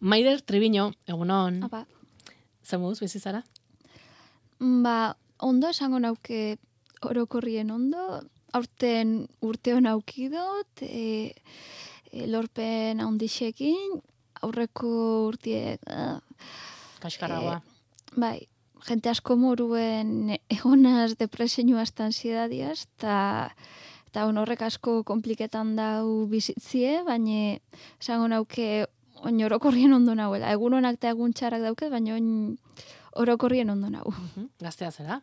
Maider Tribiño, egunon. Apa, Zemuz, bizizara? ba, ondo esango nauke orokorrien ondo, aurten urte hon auki dut, e, e, lorpen handixekin, aurreko urtiek, ah, Kaskarragoa. bai, jente asko moruen egonaz depresioaz eta ansiedadiaz, eta eta horrek asko kompliketan dau bizitzie, baina esango nauke oin orokorrien ondo nauela. Egun honak eta egun txarrak dauket, baina oin orokorrien ondo nau. Mhm. Gaztea zera?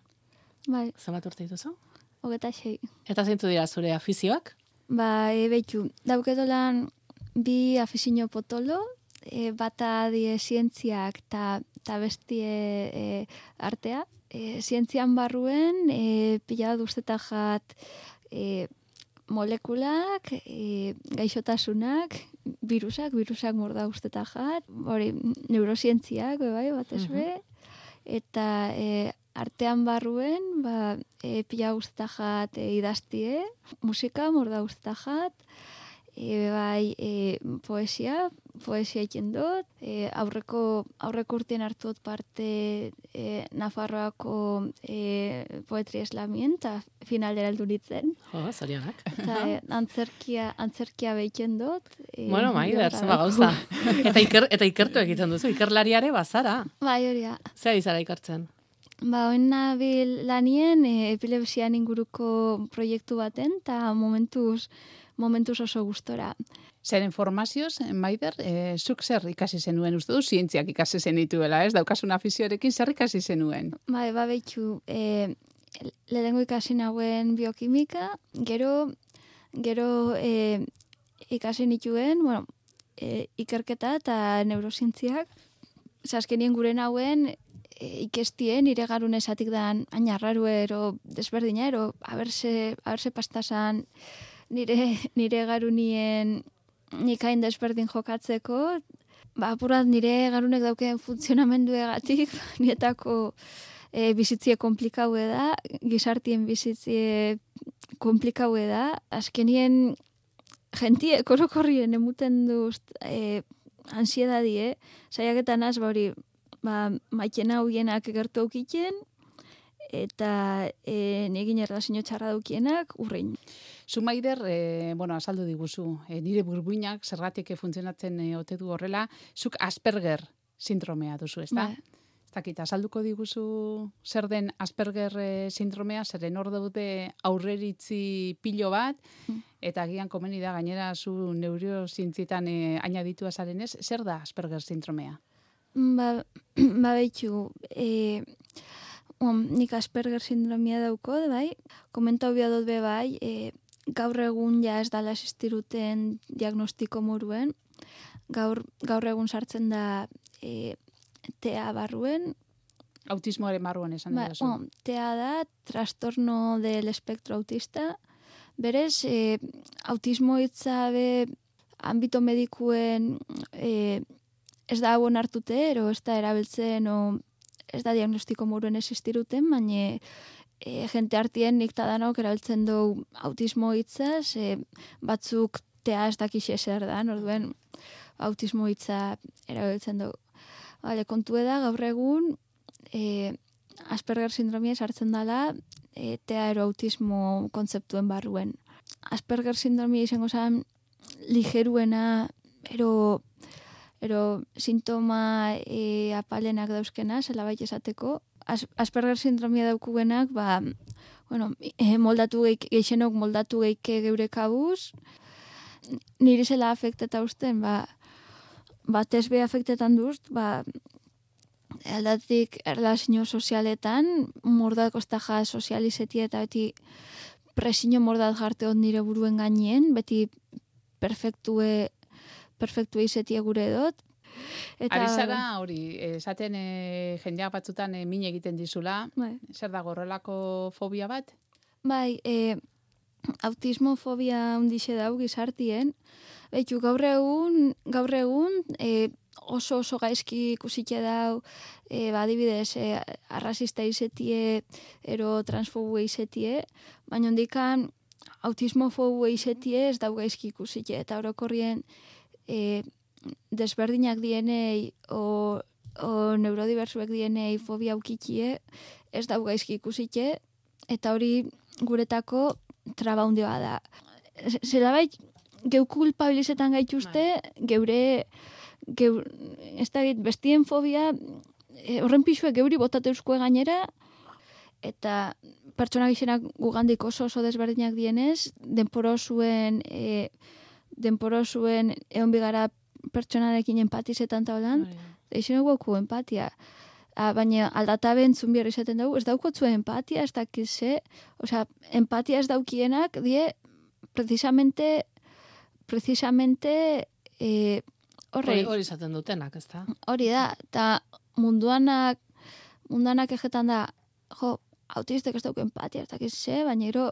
Bai, Zenbat urte dituzu? hogeta sei. Eta zeintzu dira zure afizioak? Ba, e, behitu, daukedolan bi afizio potolo, e, bata die zientziak eta ta bestie e, artea. E, zientzian barruen, e, pila usteta jat e, molekulak, e, gaixotasunak, virusak, virusak morda usteta jat, hori neurozientziak, bai, batez Mhm. be, eta e, artean barruen, ba, e, pila usteta jat e, idaztie, musika morda usteta jat, e, bai e, poesia, poesia egiten dut, e, aurreko, aurreko urtien hartu dut parte e, Nafarroako e, poetria eslamien, eta finalera heldu nintzen. Jo, zorionak. Eta e, antzerkia, antzerkia behitzen dut. E, bueno, Maider, zenba dauku. gauza. eta, iker, eta ikertu egiten duzu, ikerlariare bazara. Bai, hori da. Zer izara ikertzen? Ba, oin nabil lanien e, epilepsian inguruko proiektu baten, eta momentuz, momentuz oso gustora. Zeren formazioz, Maider, e, zuk zer ikasi zenuen, uste du, zientziak ikasi zenituela, ez? Daukasun afizioarekin zer ikasi zenuen? Bai, ba, behitxu, e, lehenengo ikasi nauen biokimika, gero, gero e, ikasi nituen, bueno, e, ikerketa eta neurozientziak, Zaskenien gure nauen, e, ikestien, nire garun esatik dan, ainarraru ero desberdina, ero, haberse, haberse pastasan nire, nire garunien nikain desberdin jokatzeko, ba, apurat nire garunek daukeen funtzionamendu egatik, nietako e, bizitzie komplikaue da, gizartien bizitzie komplikaue da, azkenien jentie korokorrien emuten duz e, ansiedadie, saiaketan az, ba hori, ba, maiten hau hienak gertu aukiten, eta e, negin erlazio txarra daukienak urrein. Zu Maider, e, bueno, azaldu diguzu, e, nire burbuinak zergatik funtzionatzen e, ote du horrela, zuk Asperger sindromea duzu, ez da? Bai. Ez dakit, azalduko diguzu zer den Asperger sindromea, zeren hor daude aurreritzi pilo bat, Mm. eta agian komeni da gainera zu neurozientzitan e, añaditua zarenez, zer da Asperger sindromea? Ba, ba behitxu, e, um, nik Asperger sindromia dauko, bai, komentau bia dut be bai, e, gaur egun ja ez dala existiruten diagnostiko moruen, gaur, gaur egun sartzen da e, tea barruen, Autismoaren barruan esan ba, duzu. um, tea da trastorno del espectro autista, berez, e, autismo hitza be ambito medikuen e, ez da hau hartute, ero ez da erabiltzen, o ez da diagnostiko moruen existiruten, baina e, jente hartien nik tadanok erabiltzen du autismo hitzaz, e, batzuk tea ez dakixe zer da, orduen autismo hitza erabiltzen du. Vale, kontu da gaur egun e, Asperger sindromia sartzen dela e, tea ero autismo kontzeptuen barruen. Asperger sindromia izango zen ligeruena ero ero sintoma e, apalenak dauzkena, zela baita esateko. As, Asperger sindromia daukugenak, ba, bueno, e, moldatu geik, geixenok moldatu geike geure kabuz, niri zela afekteta usten, ba, batez be afektetan duz, ba, aldatik erlazio sozialetan, mordat kostaja sozializeti eta beti presio mordat jarte hon nire buruen gainien, beti perfektue, perfektue izetie gure dut. Ari zara, hori, esaten e, jendeak batzutan e, min egiten dizula, Bai, zer da gorrelako fobia bat? bai e, autismofobia hundixe dau gizartien, Beitu, gaur egun, gaur egun, e, oso oso gaizki ikusike dau, e, ba, adibidez, e, arrazista izetie, ero transfobu izetie, baina ondikan autismofobu izetie ez dau gaizki ikusike, eta orokorrien e, desberdinak dienei o, o neurodibersuek dienei fobia aukikie, ez dau gaizki ikusike, eta hori guretako traba hundia da. Zela bai, geu kulpabilizetan gaituzte, geure, geu, ez da bestien fobia, e, horren pixue geuri botateuzkoe gainera, eta pertsona gixenak gugandik oso oso desberdinak dienez, denporo zuen, e, denporo zuen egon bigara pertsonarekin empatizetan taulan, eixen eguku empatia. A, baina aldata bentzun bihar izaten dugu, ez daukotzu empatia, ez dakize, osea, empatia ez daukienak, die, precisamente, precisamente, e, horre, Hori, izaten dutenak, ez da? hori da, eta munduanak, munduanak egetan da, jo, autistek ez dauke empatia, ez dakize, baina ero,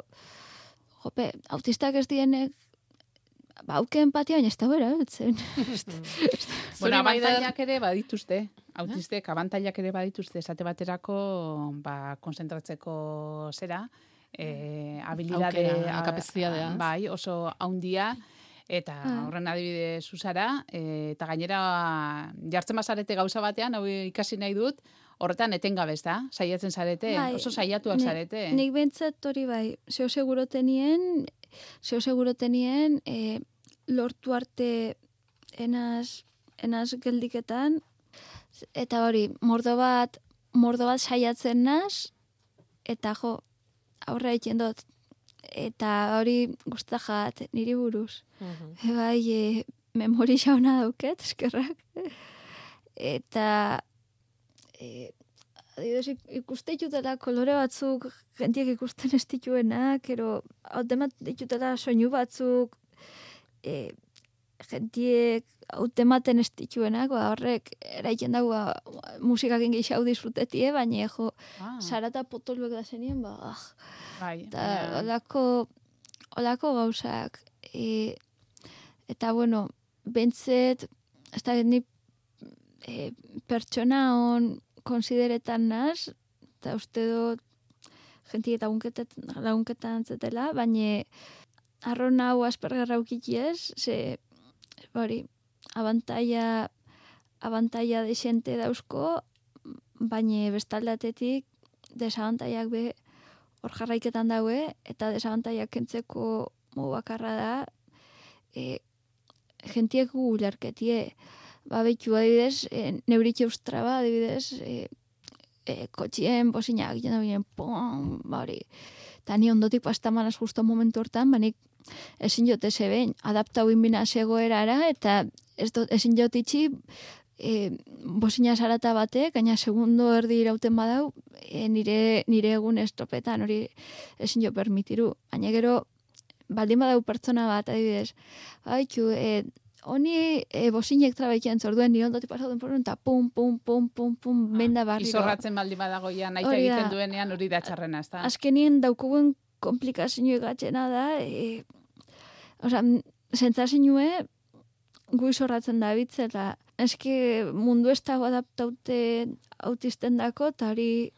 jope, autistak ez dienek, ba, auke empatia, baina ez da bera, beltzen. Bueno, abantailak ere badituzte. Autistek abantailak ere badituzte esate baterako ba, konzentratzeko zera, eh, habilidade, Aukera, a- kapazitatea? Bai, oso haundia, eta Ah. horren adibide zuzara, e, eta gainera jartzen bazarete gauza batean, hau ikasi nahi dut, horretan etengabe da, saiatzen zarete, Bai, oso saiatuak ne- zarete. Nik bentsat hori bai, zeo seguro tenien, zeo seguro tenien, e, lortu arte enaz, enaz geldiketan, eta hori, mordo bat, mordo bat saiatzen naz, eta jo, aurra egiten dut, eta hori guztajat niri buruz. Mhm. E, bai, e, memori jauna dauket, eskerrak. Eta, e, adibidez, ik- ikuste ditutela kolore batzuk, jentiek ikusten ez dituenak, ero, hautemat ditutela soinu batzuk, e, jentiek hautematen ez dituenak, ba, horrek, eraiten dago, ba, musikakin gehiago disfrutetie, baina, jo, Ah, sarata potoluek da zenien, ba, ah, bai, eta baina- olako, olako gauzak. E, eta bueno, bentzet, ez da ni e, pertsona hon konsideretan naz, eta uste dut jenti eta lagunketan zetela, baina arron hau aspergerra ukikiez, ze hori, abantaia abantaia desente dauzko, baina bestaldatetik desabantaiak be hor jarraiketan daue, eta desabantaiak kentzeko modu bakarra da, e, jentiek gu ulerketie, ba, behitu adibidez, e, neuritxe ustraba, adibidez, e, e, kotxien bozina egiten da binen, pom, ba hori. Eta ni ondotik pastamanaz justo momentu hortan, banik ezin jote zeben, adaptau inbina zegoerara, eta ez dut, ezin jot itxi, e, bozina sarata batek, gaina segundo erdi irauten badau, e, nire, nire egun estropetan, hori ezin jo permitiru. Baina gero, baldin badau pertsona bat, adibidez, haitu, e, honi e, bozinek trabaikian zorduen, nire ondotik pasauden porun, eta pum, pum, pum, pum, pum, benda barriro. Izorratzen baldin badagoia nahi Hori da. egiten duenean hori da txarrena, ez da? azkenien daukugun komplikazio gatxena da, e, oza, zentzazioe gu izorratzen da bitze, eta eske mundu ez dago adaptaute autisten dako, eta hori,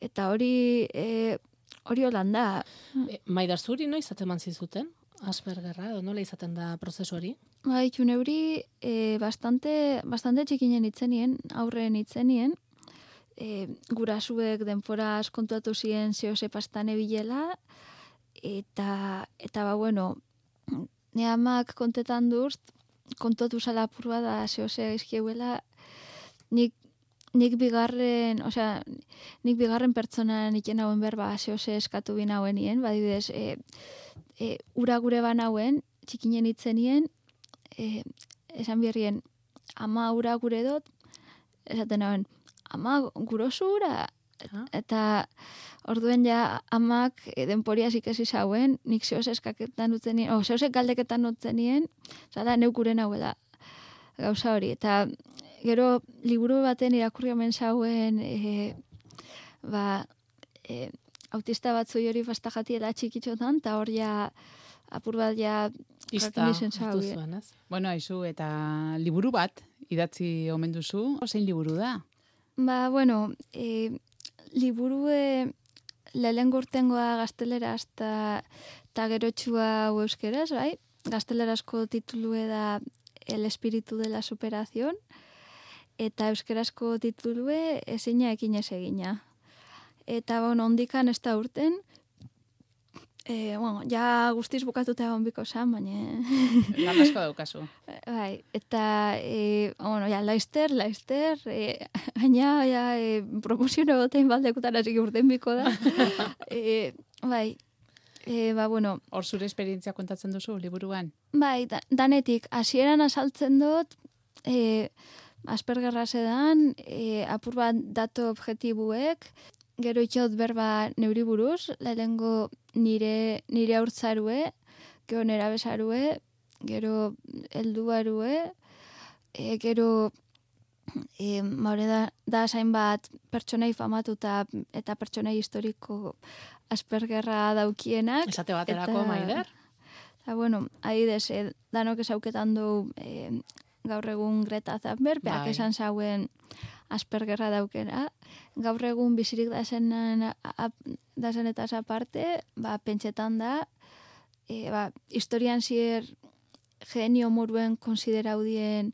eta hori, e, hori holanda. E, Maidar zuri noiz ateman zizuten? Aspergerra, edo nola izaten da prozesu hori? Ba, itxun euri, e, bastante, bastante txikinen itzenien, aurren itzenien, e, gurasuek denpora kontuatu ziren zehose pastane bilela, eta, eta ba, bueno, ne amak kontetan duz, kontuatu zala apurua da zehose izkieuela, nik nik bigarren, osea, nik bigarren pertsona niken hauen berba zehose eskatu bin hauenien, badibidez, e, e, ura gure banauen, txikinen itzenien, e, esan birrien, ama ura gure dut, esaten hauen, ama gurosu ura, Ah. eta orduen ja amak e, denporiaz ikasi zauen, nik zehoz eskaketan utzenien, o zehoz galdeketan utzenien, zara neuk guren hauela gauza hori. Eta gero liburu baten irakurri omen zauen, e, ba, e, autista batzu hori bastajatiela txikitxotan, eta hor ja apur bat ja Ista, zuen, ez? Bueno, aizu, eta liburu bat idatzi omen duzu, zein liburu da? Ba, bueno, e, liburue lehen gurtengoa gaztelera eta ta gerotxua euskeraz, bai? Gaztelerazko titulue da El espiritu de la superación, eta euskerazko titulue ezina ekin ez egina. Eta, bueno, ondikan ez da urten, E, bueno, ja guztiz bukatuta egon biko zan, baina... Lan asko daukazu. Bai, eta, e, bueno, ja, laister, laister, e, baina, ja, e, promozioa gotein baldekutan hasi urten biko da. e, bai, e, ba, bueno... Hor zure esperientzia kontatzen duzu, liburuan? Bai, da, danetik, hasieran asaltzen dut, e, aspergerra zedan, e, apur bat datu objektibuek, gero itxot berba neuri buruz, lehengo nire, nire aurtzarue, gero nera besarue, gero helduarue, e, gero e, maure da, da zain bat pertsonei famatuta eta pertsonei historiko aspergerra daukienak. Esate baterako, maider? Eta, bueno, adidez, e, danok esauketan du e, gaur egun Greta Thunberg, beak Bai. esan zauen aspergerra daukena. Gaur egun bizirik dazen, dazen eta aparte, ba, pentsetan da, e, ba, historian zier genio moruen konsideraudien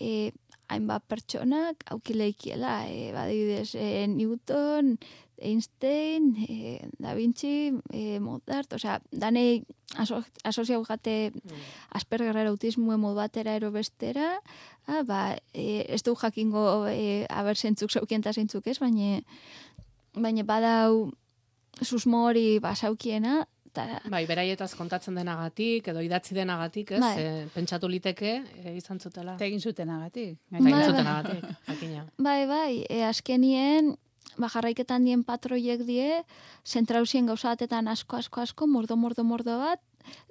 e, hainbat pertsonak aukileikiela, e, badibidez, e, Newton, Einstein, e, Da Vinci, e, Mozart, osea, danei aso, asoziau jate aspergerra autismo mod batera ero bestera, ah, ba, e, ez du jakingo e, aber zentzuk zaukien eta zentzuk ez, baina baina badau susmo hori basaukiena, eta Bai, beraietaz kontatzen denagatik, edo idatzi denagatik, ez? Bai. E, pentsatu liteke, e, izan zutela. Eta egin zutenagatik. Eta Bai, egin bai. zutenagatik, jakina. Bai, bai, e, azkenien, ba, jarraiketan dien patroiek die, zentrauzien gauza batetan asko, asko, asko, mordo, mordo, mordo bat,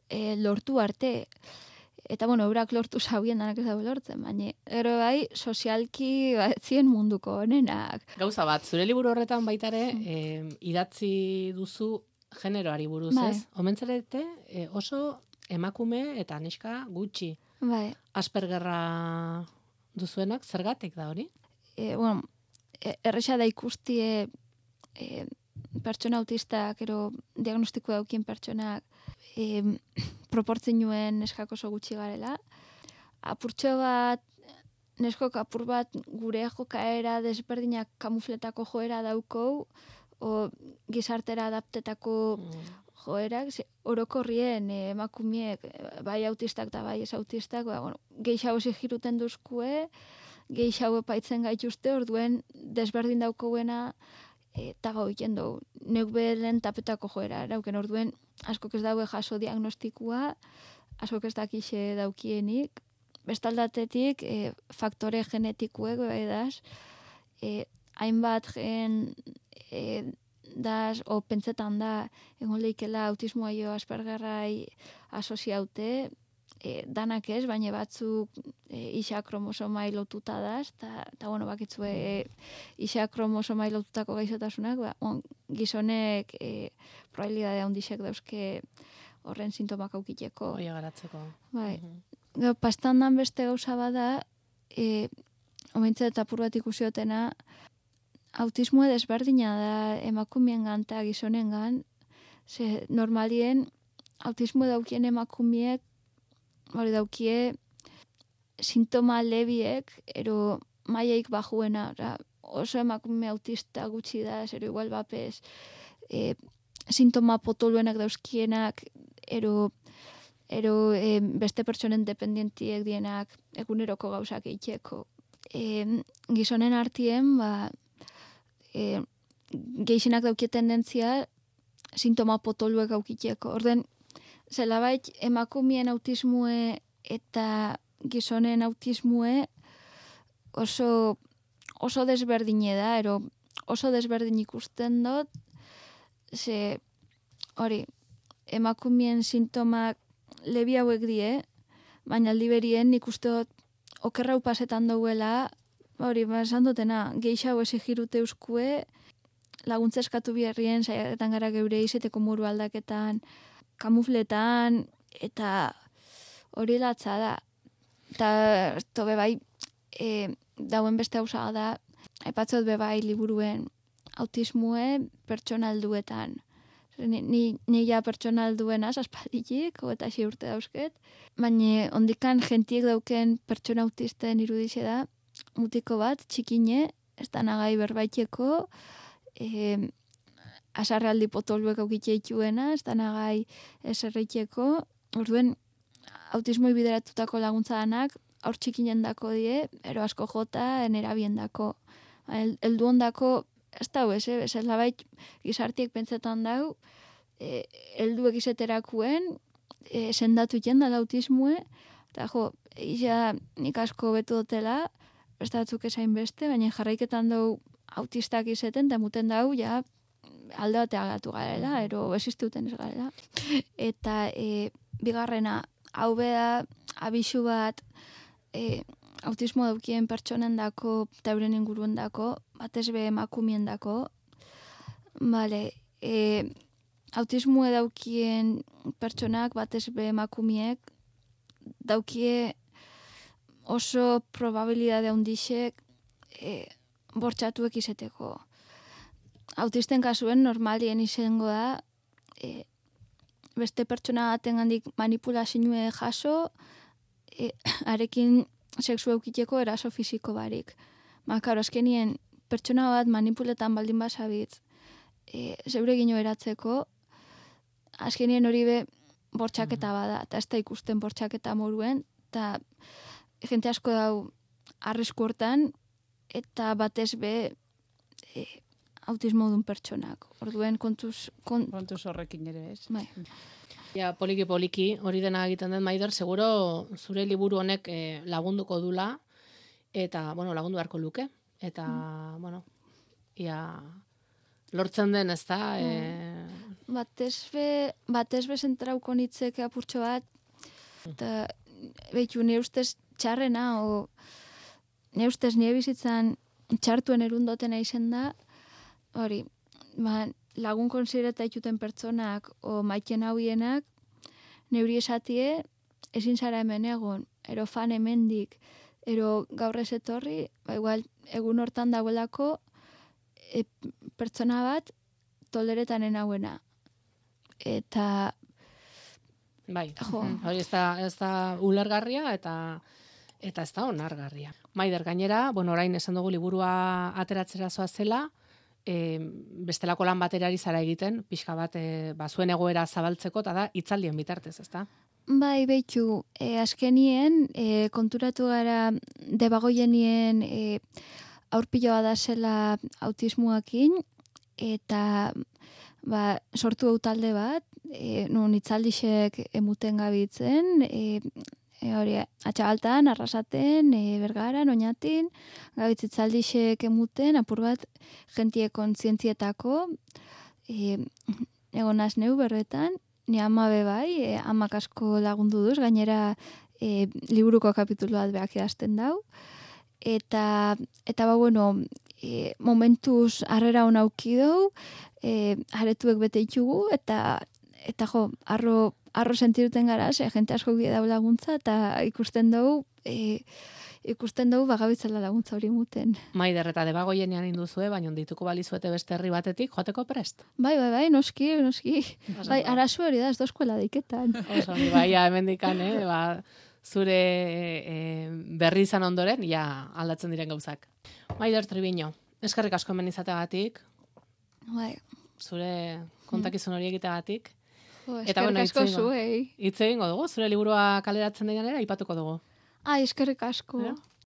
e, lortu arte. Eta, bueno, eurak lortu zauen danak ez dago lortzen, baina, gero bai, sozialki, ba, ez zien munduko honenak. Gauza bat, zure liburu horretan baitare, e, idatzi duzu generoari buruz, Bai. ez? Omentzarete, e, oso emakume eta neska gutxi. Bai, Aspergerra duzuenak, zergatik da hori? e, bueno, e, erresa da ikustie e, pertsona autistak, ero diagnostiko daukien pertsonak e, proportzioen neskak oso gutxi garela. Apurtxo bat, neskok apur bat gure jokaera desberdinak kamufletako joera daukou, o gizartera adaptetako joerak, ze, orokorrien eh, emakumiek, eh, bai autistak eta bai ez autistak, ba, bueno, geixau zigiruten duzkue, geixau epaitzen gaituzte, orduen desberdin daukouena eta gau egiten dugu. Neuk belen tapetako joera, erauken orduen askok ez daue jaso diagnostikua, askok ez dakixe daukienik, bestaldatetik e, faktore genetikuek edaz, e, hainbat gen e, das, o pentsetan da, egon leikela autismoa jo aspergerrai asoziaute, e, danak ez, baina batzuk e, isa kromosomai lotuta daz, eta, ta, bueno, bakitzue e, isa kromosomai lotutako gaixotasunak, ba, on, gizonek e, probabilidade handixek dauzke horren sintomak aukiteko. Hoi garatzeko. Bai, Mhm. Gero, pastandan beste gauza bada, e, omentze eta bat ikusiotena, autismoa desberdina da emakumeen eta gizonen gan, ze normalien autismo daukien emakumiek, hori daukie, sintoma lebiek, ero maiaik bajuena, ora, oso emakume autista gutxi da, zero igual bapez, e, sintoma potoluenak dauzkienak, ero ero e, beste pertsonen dependientiek dienak eguneroko gauzak eitxeko. E, gizonen artien, ba, e, geixenak daukie tendentzia sintoma potoluek aukiteko. Orden, zelabait emakumien autismue eta gizonen autismue oso, oso desberdine da, ero oso desberdin ikusten dut, ze hori, emakumien sintomak lebi hauek die, baina aldi berien nik uste dut okerrau pasetan dauela, hori, ba, esan dutena, geixa hau esigirute euskue, laguntza eskatu biherrien, saiaketan gara geure izeteko muru aldaketan, kamufletan, eta hori latza da. Eta, tobe bai, e, dauen beste hausa da, aipatzot be bai liburuen autismue pertsona helduetan. Ni, ni, ni ja pertsonal duena aspalditik, eta xe urte dauzket. Baina ondikan jentiek dauken pertsona autisten irudixe da, mutiko bat, txikine, ez da nagai berbaiteko, e, asarrealdi potoluek aukitxe ituena, ez da nagai eserreiteko, orduen autismoi bideratutako laguntza danak, aur txikinen dako die, ero asko jota, enera dako. El, eldu ondako, ez da, ez, ez, ez labait gizartiek pentsetan dau, e, eldu egizeterakuen, e, sendatu jenda da autismue, eta jo, isa nik asko betu dutela, ez da batzuk esain beste, baina jarraiketan dau autistak izeten, eta muten dau, ja, alde batea gatu garela, ero existuten ez garela. Eta e, bigarrena, hau beda, abisu bat, e, autismo daukien pertsonen dako, eta euren inguruen dako, batez be emakumien dako, vale, e, autismo daukien pertsonak, batez be emakumiek, daukie oso probabilidade handixek e, bortxatuek izeteko. Autisten kasuen normalien izango da, e, beste pertsona baten handik manipulazioe jaso, e, arekin sexu eukiteko eraso fisiko barik. Ma, karo, azkenien, pertsona bat manipuletan baldin basabitz, e, zeure gino eratzeko, azkenien hori be bortxaketa mm. bada, eta ez da ikusten bortxaketa moruen, eta jente asko dau arrisku hortan, eta batez be e, autismo dun pertsonak. Orduen kontuz... Kon... Kontuz horrekin ere, ez? Bai. Ja, poliki poliki, hori dena egiten den maider, seguro zure liburu honek eh, lagunduko dula, eta, bueno, lagundu beharko luke. Eta, mm. bueno, ia, lortzen den, ez da? Mm. E... Batez be, batez be zentrauko nitzek apurtxo bat, eta, behitu, ne ustez txarrena, o, ne ustez nire bizitzan txartuen erundoten izen da, hori, ba, lagun konsidereta ituten pertsonak o maiten hauienak, neuri esatie, ezin zara hemen egon, ero fan hemendik, ero gaur ez etorri, ba, igual, egun hortan dagoelako, e, pertsona bat toleretan hauena. Eta... Bai, jo. hori ez da, ez da ulergarria eta eta ez da onargarria. Maider, gainera, bueno, orain esan dugu liburua ateratzera zoa zela, e, bestelako lan baterari zara egiten, pixka bat e, ba, zuen egoera zabaltzeko, eta da, itzaldien bitartez, ezta? Bai, behitu, e, askenien, e, konturatu gara debagoienien e, aurpiloa da zela autismuakin, eta ba, sortu hau talde bat, e, nun itzaldixek emuten gabitzen, e, e, hori, atxabaltan, arrasaten, e, bergaran, oinatin, gabitzitzaldixek emuten, apur bat, jentie kontzientzietako, e, egon neu berretan, ni ama bai, e, amak asko lagundu duz, gainera e, liburuko kapitulu bat behak edazten dau, eta, eta ba, bueno, e, momentuz harrera hona aukidou, e, haretuek bete itxugu, eta, eta jo, arro arro sentiruten gara, ze jente asko dau laguntza, eta ikusten dugu, e, ikusten dugu bagabitzela laguntza hori muten. Maider, eta debagoienean induzue, baina dituko balizuete beste herri batetik, joateko prest? Bai, bai, bai, noski, noski. bai, arazu hori da, ez da eskuela daiketan. Oso, bai, ja, hemen dikan, eh, ba, zure e, berri izan ondoren, ja, aldatzen diren gauzak. Maider Tribiño, eskarrik asko hemen izateagatik. Bai. Zure kontakizun hori egiteagatik. Eta bueno, asko zu, Itze dugu, zure liburua kaleratzen denean ere, ipatuko dugu. Ai, eskerrik asko.